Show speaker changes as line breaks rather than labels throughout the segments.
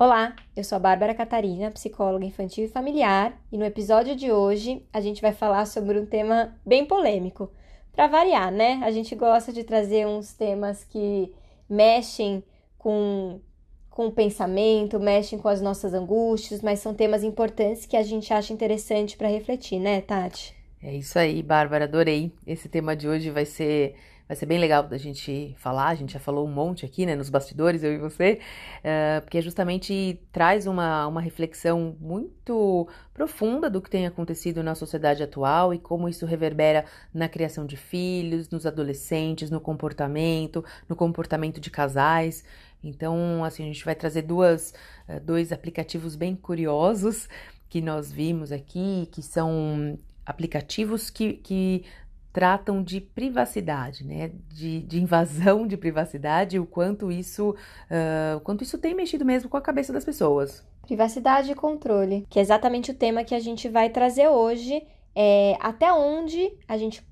Olá, eu sou a Bárbara Catarina, psicóloga infantil e familiar, e no episódio de hoje a gente vai falar sobre um tema bem polêmico. Para variar, né? A gente gosta de trazer uns temas que mexem com com o pensamento, mexem com as nossas angústias, mas são temas importantes que a gente acha interessante para refletir, né, Tati?
É isso aí, Bárbara, adorei. Esse tema de hoje vai ser vai ser bem legal da gente falar. A gente já falou um monte aqui, né, nos bastidores, eu e você, uh, porque justamente traz uma, uma reflexão muito profunda do que tem acontecido na sociedade atual e como isso reverbera na criação de filhos, nos adolescentes, no comportamento, no comportamento de casais. Então, assim, a gente vai trazer duas, uh, dois aplicativos bem curiosos que nós vimos aqui, que são aplicativos que, que tratam de privacidade, né? De, de invasão de privacidade, o quanto isso, uh, o quanto isso tem mexido mesmo com a cabeça das pessoas.
Privacidade e controle, que é exatamente o tema que a gente vai trazer hoje. É, até onde a gente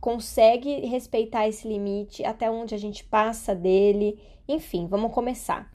consegue respeitar esse limite, até onde a gente passa dele, enfim, vamos começar.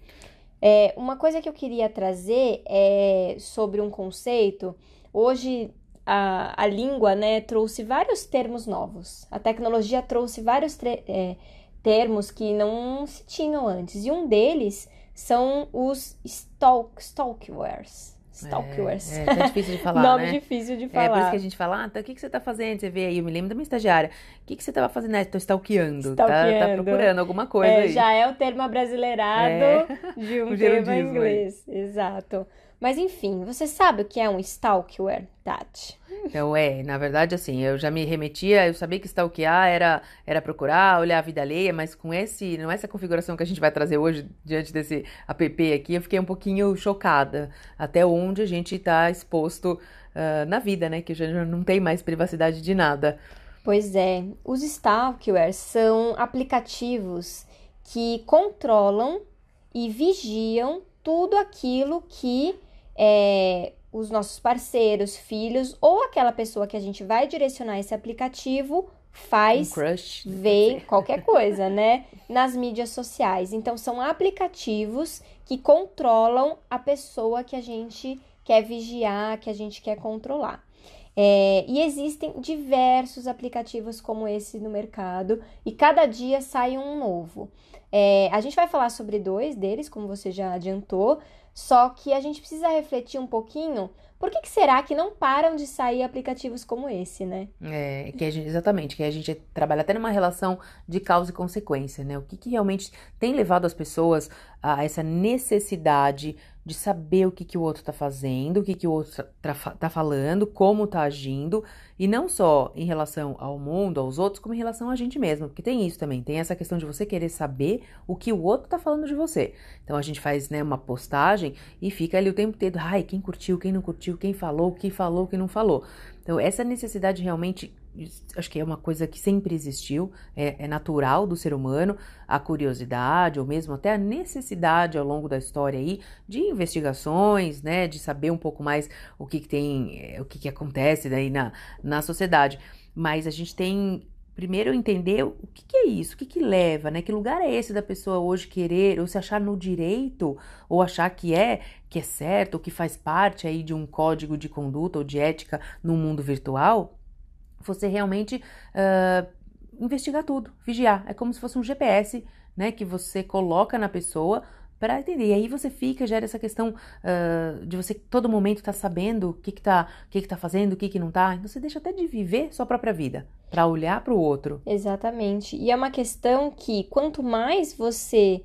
É, uma coisa que eu queria trazer é sobre um conceito. Hoje a, a língua né, trouxe vários termos novos. A tecnologia trouxe vários é, termos que não se tinham antes. E um deles são os stalk, stalkwares. Stalkers.
É, é, é difícil de falar,
Nome
né?
difícil de falar.
É por isso que a gente fala, ah, tá, o que, que você tá fazendo? Você vê aí, eu me lembro da minha estagiária. O que, que você tava fazendo? Ah, tô stalkeando.
stalkeando.
Tá, tá procurando alguma coisa
é,
aí.
Já é o termo abrasileirado é. de um, um termo inglês. Exato. Mas enfim, você sabe o que é um stalkware, Tati?
Então, é, na verdade, assim, eu já me remetia, eu sabia que stalkear era, era procurar, olhar a vida alheia, mas com esse, não é essa configuração que a gente vai trazer hoje diante desse app aqui, eu fiquei um pouquinho chocada até onde a gente está exposto uh, na vida, né? Que já não tem mais privacidade de nada.
Pois é, os stalkers são aplicativos que controlam e vigiam tudo aquilo que é, os nossos parceiros, filhos ou aquela pessoa que a gente vai direcionar esse aplicativo faz
um crush,
ver qualquer coisa, né? Nas mídias sociais. Então são aplicativos que controlam a pessoa que a gente quer vigiar, que a gente quer controlar. É, e existem diversos aplicativos como esse no mercado e cada dia sai um novo. É, a gente vai falar sobre dois deles, como você já adiantou, só que a gente precisa refletir um pouquinho por que, que, será que não param de sair aplicativos como esse, né?
É, que gente, exatamente, que a gente trabalha até numa relação de causa e consequência, né? O que, que realmente tem levado as pessoas a essa necessidade de saber o que, que o outro está fazendo, o que, que o outro está tá falando, como está agindo, e não só em relação ao mundo, aos outros, como em relação a gente mesmo, porque tem isso também, tem essa questão de você querer saber o que o outro está falando de você. Então a gente faz né, uma postagem e fica ali o tempo todo, ai, quem curtiu, quem não curtiu, quem falou, quem falou, quem não falou. Então essa necessidade realmente acho que é uma coisa que sempre existiu, é, é, natural do ser humano, a curiosidade ou mesmo até a necessidade ao longo da história aí de investigações, né, de saber um pouco mais o que, que tem, o que, que acontece daí na, na sociedade. Mas a gente tem primeiro entender o que, que, é isso, o que, que leva, né? Que lugar é esse da pessoa hoje querer ou se achar no direito ou achar que é que é certo, ou que faz parte aí de um código de conduta ou de ética no mundo virtual? Você realmente uh, investigar tudo, vigiar. É como se fosse um GPS, né, que você coloca na pessoa para entender. E aí você fica, gera essa questão uh, de você todo momento estar tá sabendo o que que tá, o que que tá fazendo, o que que não tá. Então você deixa até de viver sua própria vida, para olhar para o outro.
Exatamente. E é uma questão que quanto mais você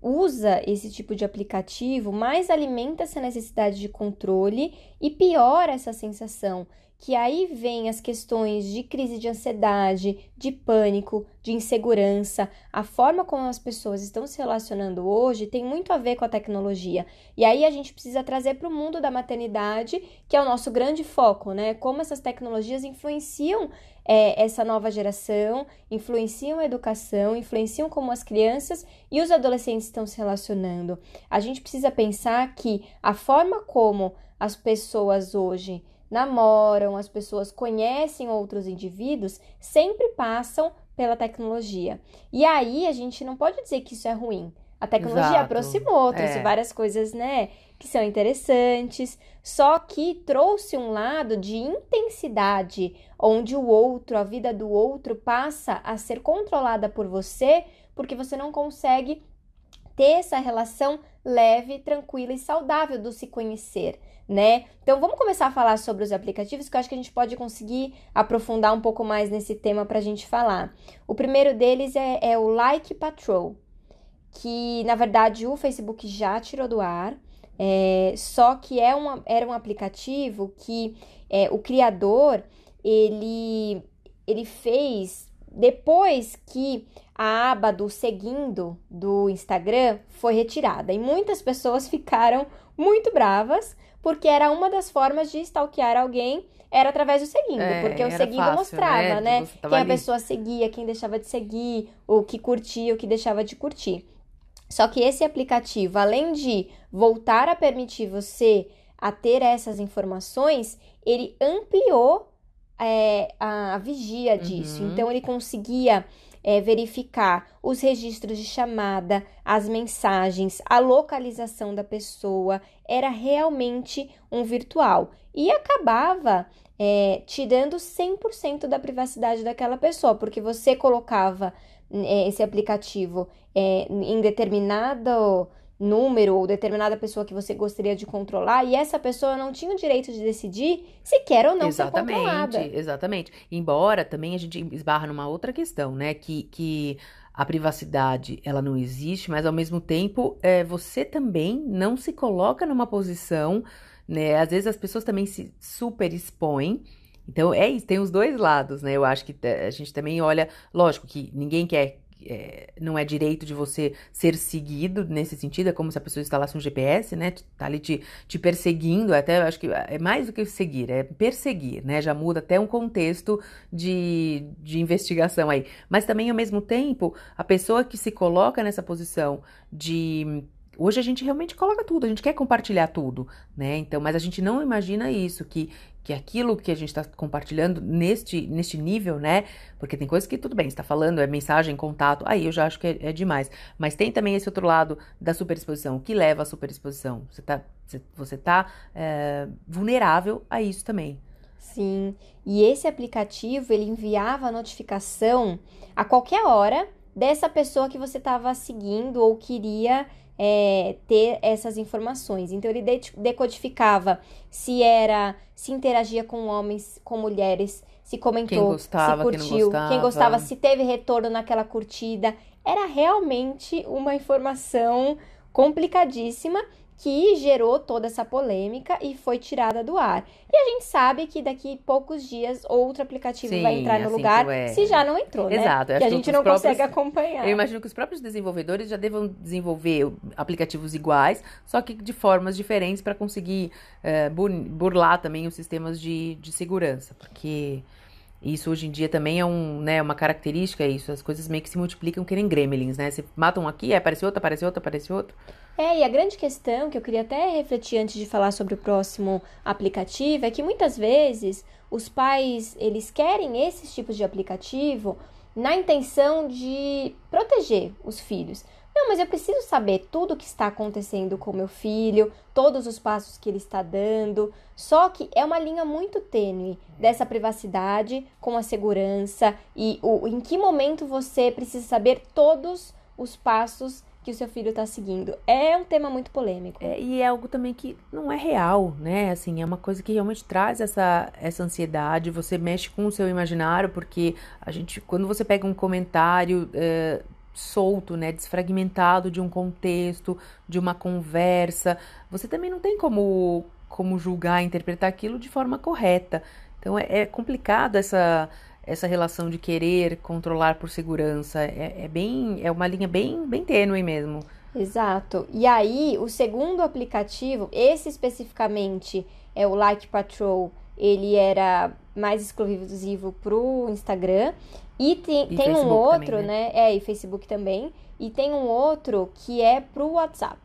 usa esse tipo de aplicativo, mais alimenta essa necessidade de controle e piora essa sensação que aí vem as questões de crise de ansiedade, de pânico, de insegurança. A forma como as pessoas estão se relacionando hoje tem muito a ver com a tecnologia. E aí a gente precisa trazer para o mundo da maternidade, que é o nosso grande foco, né? Como essas tecnologias influenciam é, essa nova geração, influenciam a educação, influenciam como as crianças e os adolescentes estão se relacionando. A gente precisa pensar que a forma como as pessoas hoje namoram, as pessoas conhecem outros indivíduos, sempre passam pela tecnologia. E aí a gente não pode dizer que isso é ruim. A tecnologia Exato. aproximou, trouxe é. várias coisas, né, que são interessantes, só que trouxe um lado de intensidade, onde o outro, a vida do outro passa a ser controlada por você, porque você não consegue ter essa relação leve, tranquila e saudável do se conhecer né? Então vamos começar a falar sobre os aplicativos que eu acho que a gente pode conseguir aprofundar um pouco mais nesse tema para a gente falar. O primeiro deles é, é, o Like Patrol, que na verdade o Facebook já tirou do ar, é, só que é uma, era um aplicativo que é, o criador ele, ele fez depois que a aba do seguindo do Instagram foi retirada e muitas pessoas ficaram muito bravas porque era uma das formas de stalkear alguém era através do seguindo, é, porque o seguindo fácil, mostrava, né? né? Quem ali. a pessoa seguia, quem deixava de seguir, o que curtia, o que deixava de curtir. Só que esse aplicativo, além de voltar a permitir você a ter essas informações, ele ampliou é, a vigia disso. Uhum. Então ele conseguia é, verificar os registros de chamada, as mensagens, a localização da pessoa, era realmente um virtual e acabava é, te dando 100% da privacidade daquela pessoa, porque você colocava é, esse aplicativo é, em determinado número ou determinada pessoa que você gostaria de controlar e essa pessoa não tinha o direito de decidir se quer ou não exatamente, ser controlada.
Exatamente. Embora também a gente esbarra numa outra questão, né? Que, que a privacidade ela não existe, mas ao mesmo tempo é, você também não se coloca numa posição, né? Às vezes as pessoas também se super expõem. Então é isso, tem os dois lados, né? Eu acho que a gente também olha, lógico que ninguém quer é, não é direito de você ser seguido nesse sentido, é como se a pessoa instalasse um GPS, né? Tá ali te, te perseguindo, até acho que é mais do que seguir, é perseguir, né? Já muda até um contexto de, de investigação aí. Mas também, ao mesmo tempo, a pessoa que se coloca nessa posição de Hoje a gente realmente coloca tudo, a gente quer compartilhar tudo, né? Então, mas a gente não imagina isso, que, que aquilo que a gente está compartilhando neste, neste nível, né? Porque tem coisas que tudo bem, está falando, é mensagem, contato, aí eu já acho que é, é, demais. Mas tem também esse outro lado da superexposição, que leva à superexposição. Você está você, tá, é, vulnerável a isso também.
Sim, e esse aplicativo ele enviava notificação a qualquer hora dessa pessoa que você estava seguindo ou queria é, ter essas informações. Então ele decodificava se era, se interagia com homens, com mulheres, se comentou, quem gostava, se curtiu, quem, gostava. quem gostava, se teve retorno naquela curtida. Era realmente uma informação complicadíssima que gerou toda essa polêmica e foi tirada do ar. E a gente sabe que daqui poucos dias outro aplicativo Sim, vai entrar no assim lugar, é. se já não entrou, né? Exato. Que a gente não próprios, consegue acompanhar.
Eu imagino que os próprios desenvolvedores já devam desenvolver aplicativos iguais, só que de formas diferentes para conseguir é, burlar também os sistemas de, de segurança, porque isso hoje em dia também é um, né, uma característica, é isso. As coisas meio que se multiplicam que nem gremlins, né? Você mata um aqui, aparece outro, aparece outro, aparece outro.
É, e a grande questão que eu queria até refletir antes de falar sobre o próximo aplicativo é que muitas vezes os pais, eles querem esses tipos de aplicativo na intenção de proteger os filhos. Não, mas eu preciso saber tudo o que está acontecendo com meu filho, todos os passos que ele está dando. Só que é uma linha muito tênue dessa privacidade com a segurança e o, em que momento você precisa saber todos os passos que o seu filho está seguindo. É um tema muito polêmico.
É, e é algo também que não é real, né? Assim, é uma coisa que realmente traz essa, essa ansiedade. Você mexe com o seu imaginário, porque a gente, quando você pega um comentário. É, solto, né, desfragmentado de um contexto, de uma conversa. Você também não tem como como julgar, interpretar aquilo de forma correta. Então é, é complicado essa essa relação de querer controlar por segurança. É, é, bem é uma linha bem bem tênue mesmo.
Exato. E aí o segundo aplicativo, esse especificamente é o Like Patrol, ele era mais exclusivo pro Instagram e tem, e tem um outro, também, né? né? É, e Facebook também. E tem um outro que é pro WhatsApp,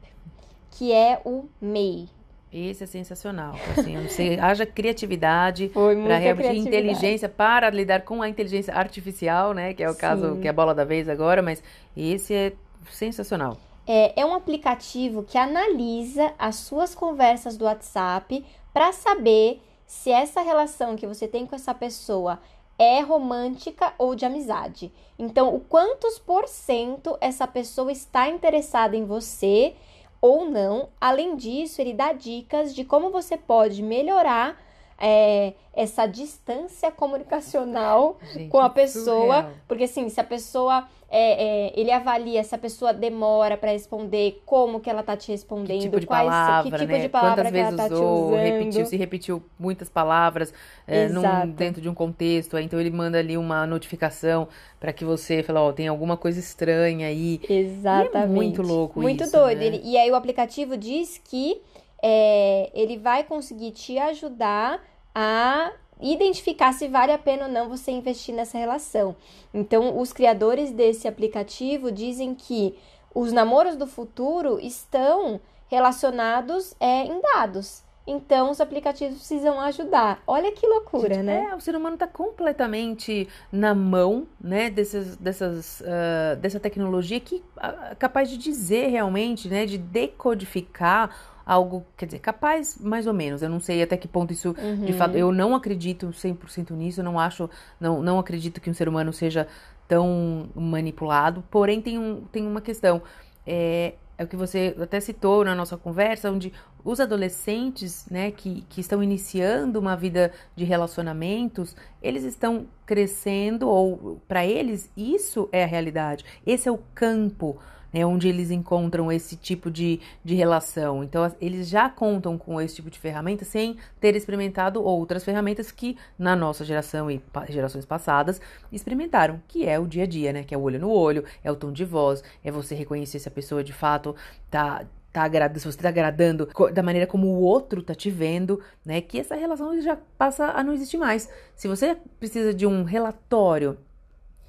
que é o MEI.
Esse é sensacional. Assim, sei, haja criatividade para realmente inteligência para lidar com a inteligência artificial, né? Que é o Sim. caso que é a bola da vez agora, mas esse é sensacional.
É, é um aplicativo que analisa as suas conversas do WhatsApp para saber se essa relação que você tem com essa pessoa é romântica ou de amizade. Então, o quantos por cento essa pessoa está interessada em você ou não. Além disso, ele dá dicas de como você pode melhorar é, essa distância comunicacional Gente, com a pessoa. Surreal. Porque, assim, se a pessoa. É, é, ele avalia se a pessoa demora para responder, como que ela tá te respondendo, que
tipo de quais, palavra, que tipo né? de palavra Quantas vezes ela tá usou, repetiu, se repetiu muitas palavras é, num, dentro de um contexto, então ele manda ali uma notificação para que você fale, ó, oh, tem alguma coisa estranha aí.
Exatamente. E é
muito louco
muito
isso,
doido.
Né?
Ele, e aí o aplicativo diz que é, ele vai conseguir te ajudar a identificar se vale a pena ou não você investir nessa relação. Então, os criadores desse aplicativo dizem que os namoros do futuro estão relacionados é, em dados. Então, os aplicativos precisam ajudar. Olha que loucura,
Gente,
né?
É, o ser humano está completamente na mão, né, dessas, dessas, uh, dessa tecnologia que uh, capaz de dizer realmente, né, de decodificar algo, quer dizer, capaz mais ou menos. Eu não sei até que ponto isso, uhum. de fato, eu não acredito 100% nisso, não acho, não, não acredito que um ser humano seja tão manipulado. Porém, tem, um, tem uma questão. É, é o que você até citou na nossa conversa, onde os adolescentes, né, que, que estão iniciando uma vida de relacionamentos, eles estão crescendo, ou para eles, isso é a realidade. Esse é o campo né, onde eles encontram esse tipo de, de relação. Então, eles já contam com esse tipo de ferramenta sem ter experimentado outras ferramentas que na nossa geração e gerações passadas experimentaram, que é o dia a dia, né? Que é o olho no olho, é o tom de voz, é você reconhecer se a pessoa de fato tá tá agradando, se você tá agradando da maneira como o outro tá te vendo, né? Que essa relação já passa a não existir mais. Se você precisa de um relatório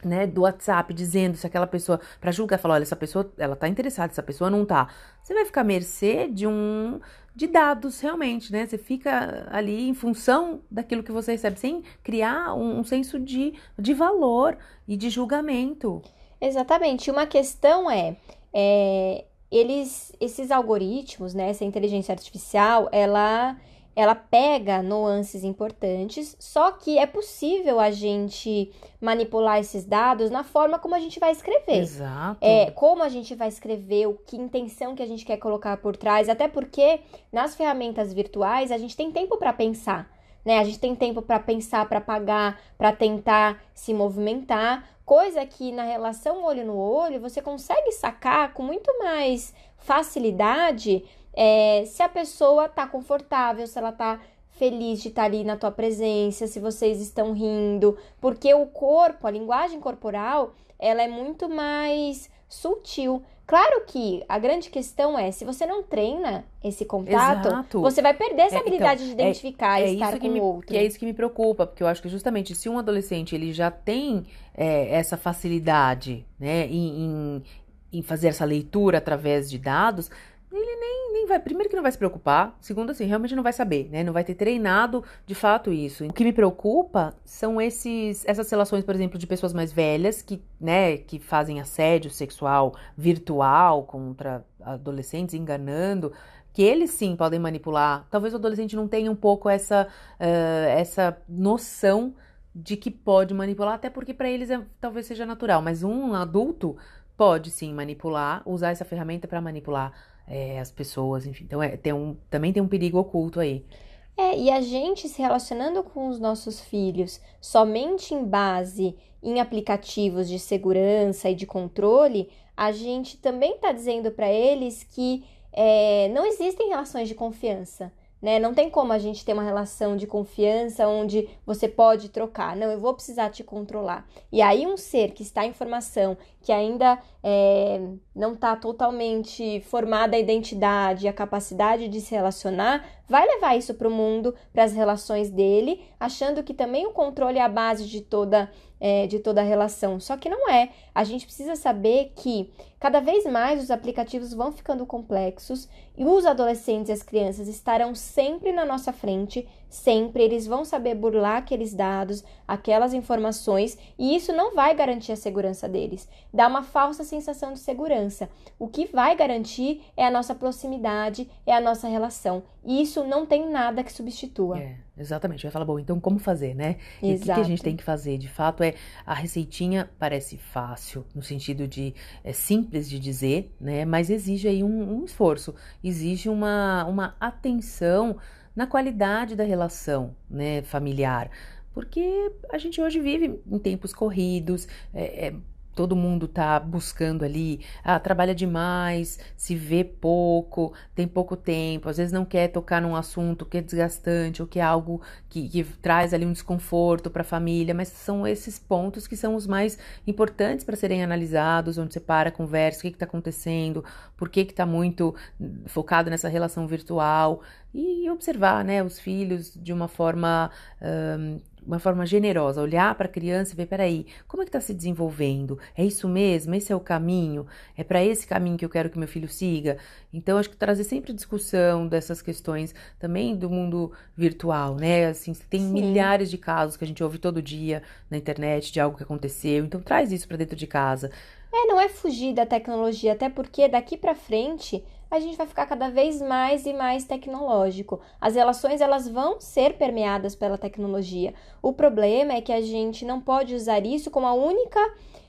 né, do WhatsApp dizendo se aquela pessoa para julgar, falar, olha, essa pessoa, ela tá interessada, essa pessoa não tá. Você vai ficar à mercê de um de dados realmente, né? Você fica ali em função daquilo que você recebe, sem criar um, um senso de, de valor e de julgamento.
Exatamente. Uma questão é, é eles, esses algoritmos, né, essa inteligência artificial, ela ela pega nuances importantes, só que é possível a gente manipular esses dados na forma como a gente vai escrever.
Exato.
É, como a gente vai escrever, o que intenção que a gente quer colocar por trás, até porque nas ferramentas virtuais a gente tem tempo para pensar. Né? A gente tem tempo para pensar, para pagar, para tentar se movimentar, coisa que na relação olho no olho você consegue sacar com muito mais facilidade é, se a pessoa tá confortável, se ela tá feliz de estar tá ali na tua presença, se vocês estão rindo, porque o corpo, a linguagem corporal, ela é muito mais sutil. Claro que a grande questão é, se você não treina esse contato, Exato. você vai perder essa é, habilidade então, de identificar é, e é estar com
o
outro.
Que é isso que me preocupa, porque eu acho que justamente se um adolescente ele já tem é, essa facilidade né, em, em, em fazer essa leitura através de dados, ele nem, nem vai. Primeiro que não vai se preocupar. Segundo, assim, realmente não vai saber, né? Não vai ter treinado de fato isso. O que me preocupa são esses, essas relações, por exemplo, de pessoas mais velhas que, né, que fazem assédio sexual virtual contra adolescentes, enganando. Que eles sim podem manipular. Talvez o adolescente não tenha um pouco essa, uh, essa noção de que pode manipular, até porque para eles é, talvez seja natural. Mas um adulto pode sim manipular, usar essa ferramenta para manipular é, as pessoas, enfim. Então é, tem um, também tem um perigo oculto aí.
É, e a gente se relacionando com os nossos filhos somente em base em aplicativos de segurança e de controle, a gente também está dizendo para eles que é, não existem relações de confiança. Né? Não tem como a gente ter uma relação de confiança onde você pode trocar. Não, eu vou precisar te controlar. E aí, um ser que está em formação, que ainda é, não está totalmente formada a identidade, a capacidade de se relacionar, vai levar isso para o mundo, para as relações dele, achando que também o controle é a base de toda é, de toda a relação. Só que não é. A gente precisa saber que cada vez mais os aplicativos vão ficando complexos e os adolescentes e as crianças estarão sempre na nossa frente, sempre. Eles vão saber burlar aqueles dados, aquelas informações, e isso não vai garantir a segurança deles. Dá uma falsa sensação de segurança. O que vai garantir é a nossa proximidade, é a nossa relação. E isso não tem nada que substitua.
É, exatamente. Vai falar, bom, então como fazer, né? E o que, que, a gente tem que fazer? De fato, é a receitinha parece fácil, no sentido de é simples de dizer, né? Mas exige aí um, um esforço, exige uma, uma atenção na qualidade da relação né, familiar. Porque a gente hoje vive em tempos corridos, é, é, todo mundo tá buscando ali, ah, trabalha demais, se vê pouco, tem pouco tempo, às vezes não quer tocar num assunto que é desgastante ou que é algo que, que traz ali um desconforto para a família, mas são esses pontos que são os mais importantes para serem analisados, onde você para, conversa, o que está acontecendo, por que está muito focado nessa relação virtual e observar, né, os filhos de uma forma um, uma forma generosa, olhar para a criança e ver, peraí, como é que está se desenvolvendo? É isso mesmo? Esse é o caminho? É para esse caminho que eu quero que meu filho siga? Então, acho que trazer sempre discussão dessas questões também do mundo virtual, né? Assim, tem Sim. milhares de casos que a gente ouve todo dia na internet de algo que aconteceu, então traz isso para dentro de casa.
É, não é fugir da tecnologia, até porque daqui para frente a gente vai ficar cada vez mais e mais tecnológico. As relações elas vão ser permeadas pela tecnologia. O problema é que a gente não pode usar isso como a única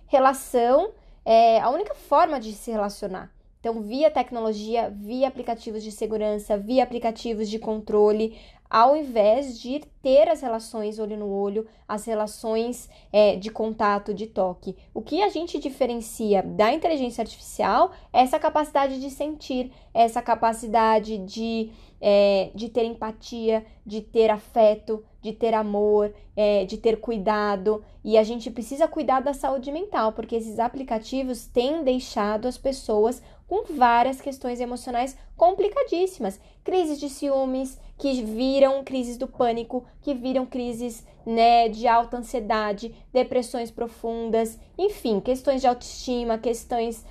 relação, é, a única forma de se relacionar. Então, via tecnologia, via aplicativos de segurança, via aplicativos de controle, ao invés de ter as relações olho no olho, as relações é, de contato, de toque. O que a gente diferencia da inteligência artificial é essa capacidade de sentir, essa capacidade de, é, de ter empatia, de ter afeto, de ter amor, é, de ter cuidado. E a gente precisa cuidar da saúde mental, porque esses aplicativos têm deixado as pessoas com várias questões emocionais complicadíssimas. Crises de ciúmes, que viram crises do pânico, que viram crises né, de alta ansiedade, depressões profundas, enfim, questões de autoestima, questões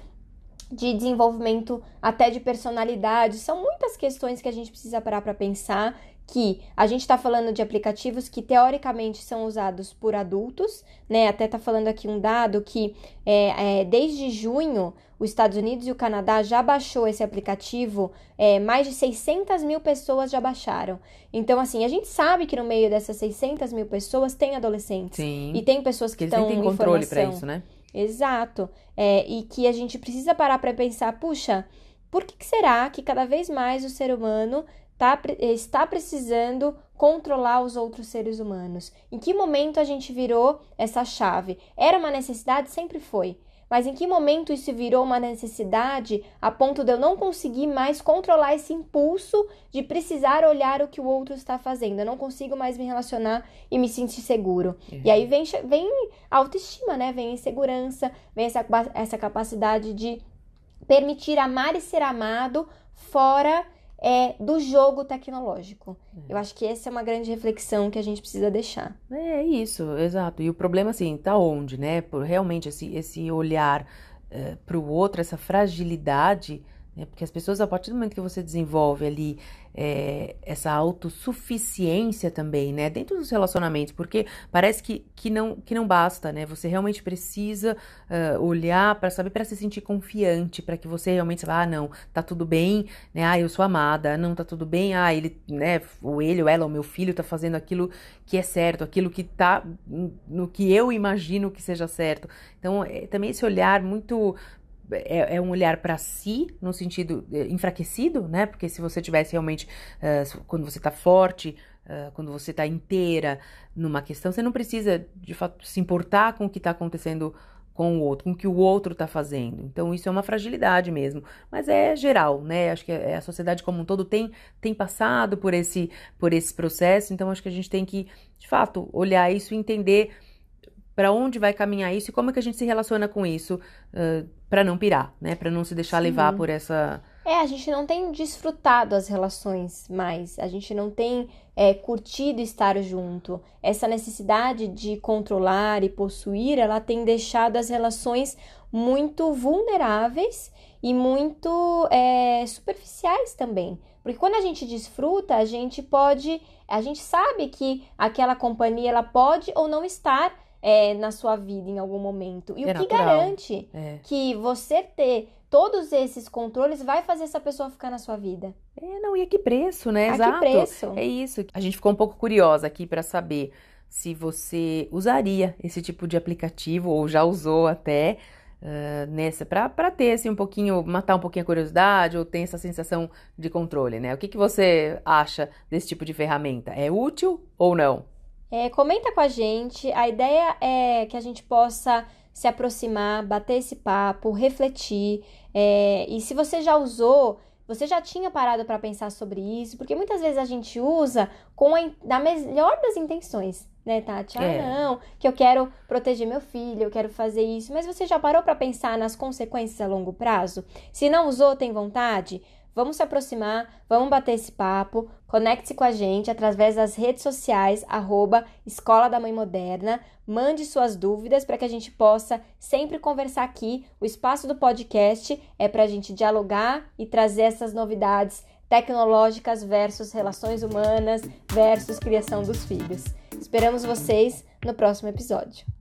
de desenvolvimento até de personalidade. São muitas questões que a gente precisa parar para pensar que a gente está falando de aplicativos que teoricamente são usados por adultos, né? Até está falando aqui um dado que é, é, desde junho os Estados Unidos e o Canadá já baixou esse aplicativo, é, mais de 600 mil pessoas já baixaram. Então, assim, a gente sabe que no meio dessas 600 mil pessoas tem adolescentes.
Sim.
E tem pessoas que estão
em controle para isso, né?
Exato. É, e que a gente precisa parar para pensar, puxa, por que, que será que cada vez mais o ser humano tá, está precisando controlar os outros seres humanos? Em que momento a gente virou essa chave? Era uma necessidade? Sempre foi. Mas em que momento isso virou uma necessidade a ponto de eu não conseguir mais controlar esse impulso de precisar olhar o que o outro está fazendo? Eu não consigo mais me relacionar e me sentir seguro. Uhum. E aí vem, vem autoestima, né? Vem insegurança, vem essa, essa capacidade de permitir amar e ser amado fora é, do jogo tecnológico. É. Eu acho que essa é uma grande reflexão que a gente precisa deixar.
É isso, exato. E o problema, assim, tá onde, né? Por realmente esse, esse olhar é, para o outro, essa fragilidade, né? Porque as pessoas, a partir do momento que você desenvolve ali é, essa autossuficiência também, né? Dentro dos relacionamentos, porque parece que, que, não, que não basta, né? Você realmente precisa uh, olhar para saber, para se sentir confiante, para que você realmente saiba, ah, não, tá tudo bem, né? Ah, eu sou amada, não, tá tudo bem, ah, ele, né? Ou ele, ou ela, o meu filho tá fazendo aquilo que é certo, aquilo que tá no que eu imagino que seja certo. Então, é, também esse olhar muito é, é um olhar para si, no sentido é, enfraquecido, né? Porque se você tivesse realmente, uh, quando você tá forte, uh, quando você está inteira numa questão, você não precisa, de fato, se importar com o que está acontecendo com o outro, com o que o outro está fazendo. Então, isso é uma fragilidade mesmo. Mas é geral, né? Acho que a sociedade como um todo tem, tem passado por esse, por esse processo. Então, acho que a gente tem que, de fato, olhar isso e entender para onde vai caminhar isso e como é que a gente se relaciona com isso uh, para não pirar, né? Para não se deixar Sim. levar por essa.
É, a gente não tem desfrutado as relações mais, a gente não tem é, curtido estar junto. Essa necessidade de controlar e possuir, ela tem deixado as relações muito vulneráveis e muito é, superficiais também. Porque quando a gente desfruta, a gente pode, a gente sabe que aquela companhia ela pode ou não estar é, na sua vida em algum momento. E é o que natural. garante é. que você ter todos esses controles vai fazer essa pessoa ficar na sua vida?
É, não, e a que preço, né?
A
Exato.
que preço?
É isso. A gente ficou um pouco curiosa aqui para saber se você usaria esse tipo de aplicativo ou já usou até. Uh, nessa para ter assim um pouquinho matar um pouquinho a curiosidade ou tem essa sensação de controle né o que, que você acha desse tipo de ferramenta é útil ou não
é, comenta com a gente. A ideia é que a gente possa se aproximar, bater esse papo, refletir. É, e se você já usou, você já tinha parado para pensar sobre isso, porque muitas vezes a gente usa com a, da melhor das intenções, né, Tati? Ah, é. não, que eu quero proteger meu filho, eu quero fazer isso. Mas você já parou para pensar nas consequências a longo prazo? Se não usou, tem vontade? Vamos se aproximar, vamos bater esse papo. Conecte-se com a gente através das redes sociais, arroba Escola da Mãe Moderna. Mande suas dúvidas para que a gente possa sempre conversar aqui. O espaço do podcast é para a gente dialogar e trazer essas novidades tecnológicas versus relações humanas versus criação dos filhos. Esperamos vocês no próximo episódio.